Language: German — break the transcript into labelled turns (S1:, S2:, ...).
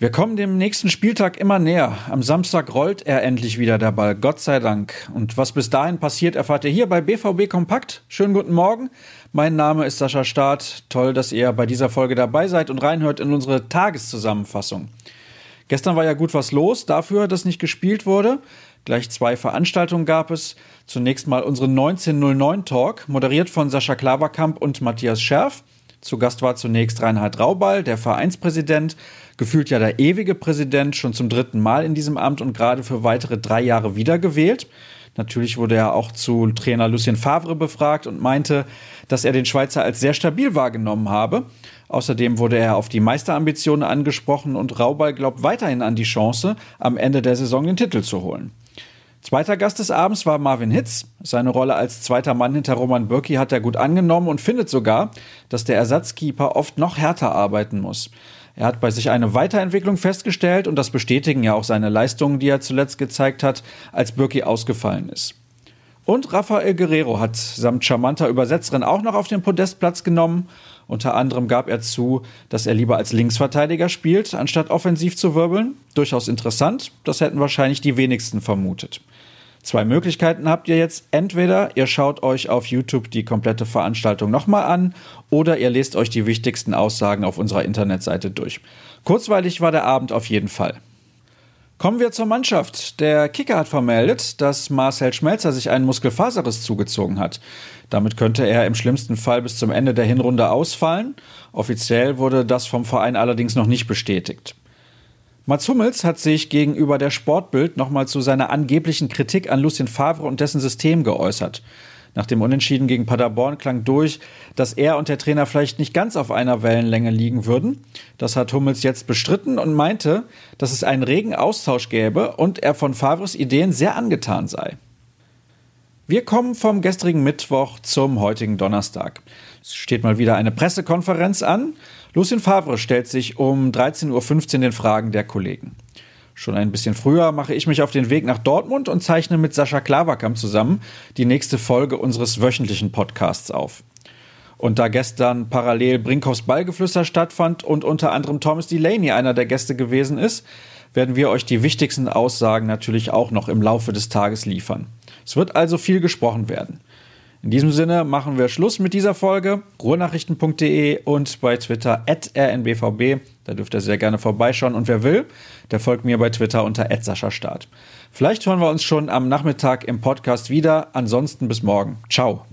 S1: Wir kommen dem nächsten Spieltag immer näher. Am Samstag rollt er endlich wieder der Ball, Gott sei Dank. Und was bis dahin passiert, erfahrt ihr hier bei BVB Kompakt. Schönen guten Morgen. Mein Name ist Sascha Staat. Toll, dass ihr bei dieser Folge dabei seid und reinhört in unsere Tageszusammenfassung. Gestern war ja gut was los dafür, dass nicht gespielt wurde. Gleich zwei Veranstaltungen gab es. Zunächst mal unsere 1909 Talk, moderiert von Sascha Klaverkamp und Matthias Scherf. Zu Gast war zunächst Reinhard Rauball, der Vereinspräsident, gefühlt ja der ewige Präsident, schon zum dritten Mal in diesem Amt und gerade für weitere drei Jahre wiedergewählt. Natürlich wurde er auch zu Trainer Lucien Favre befragt und meinte, dass er den Schweizer als sehr stabil wahrgenommen habe. Außerdem wurde er auf die Meisterambitionen angesprochen und Rauball glaubt weiterhin an die Chance, am Ende der Saison den Titel zu holen. Zweiter Gast des Abends war Marvin Hitz. Seine Rolle als zweiter Mann hinter Roman Bürki hat er gut angenommen und findet sogar, dass der Ersatzkeeper oft noch härter arbeiten muss. Er hat bei sich eine Weiterentwicklung festgestellt und das bestätigen ja auch seine Leistungen, die er zuletzt gezeigt hat, als Bürki ausgefallen ist. Und Rafael Guerrero hat samt charmanter Übersetzerin auch noch auf den Podestplatz genommen. Unter anderem gab er zu, dass er lieber als Linksverteidiger spielt, anstatt offensiv zu wirbeln. Durchaus interessant, das hätten wahrscheinlich die wenigsten vermutet. Zwei Möglichkeiten habt ihr jetzt. Entweder ihr schaut euch auf YouTube die komplette Veranstaltung nochmal an oder ihr lest euch die wichtigsten Aussagen auf unserer Internetseite durch. Kurzweilig war der Abend auf jeden Fall. Kommen wir zur Mannschaft. Der Kicker hat vermeldet, dass Marcel Schmelzer sich einen Muskelfaserriss zugezogen hat. Damit könnte er im schlimmsten Fall bis zum Ende der Hinrunde ausfallen. Offiziell wurde das vom Verein allerdings noch nicht bestätigt. Mats Hummels hat sich gegenüber der Sportbild nochmal zu seiner angeblichen Kritik an Lucien Favre und dessen System geäußert. Nach dem Unentschieden gegen Paderborn klang durch, dass er und der Trainer vielleicht nicht ganz auf einer Wellenlänge liegen würden. Das hat Hummels jetzt bestritten und meinte, dass es einen regen Austausch gäbe und er von Favres Ideen sehr angetan sei. Wir kommen vom gestrigen Mittwoch zum heutigen Donnerstag. Es steht mal wieder eine Pressekonferenz an. Lucien Favre stellt sich um 13.15 Uhr den Fragen der Kollegen. Schon ein bisschen früher mache ich mich auf den Weg nach Dortmund und zeichne mit Sascha Klaverkamp zusammen die nächste Folge unseres wöchentlichen Podcasts auf. Und da gestern parallel Brinkhoffs Ballgeflüster stattfand und unter anderem Thomas Delaney einer der Gäste gewesen ist, werden wir euch die wichtigsten Aussagen natürlich auch noch im Laufe des Tages liefern. Es wird also viel gesprochen werden. In diesem Sinne machen wir Schluss mit dieser Folge. Ruhrnachrichten.de und bei Twitter at rnbvb. Da dürft ihr sehr gerne vorbeischauen. Und wer will, der folgt mir bei Twitter unter Start. Vielleicht hören wir uns schon am Nachmittag im Podcast wieder. Ansonsten bis morgen. Ciao.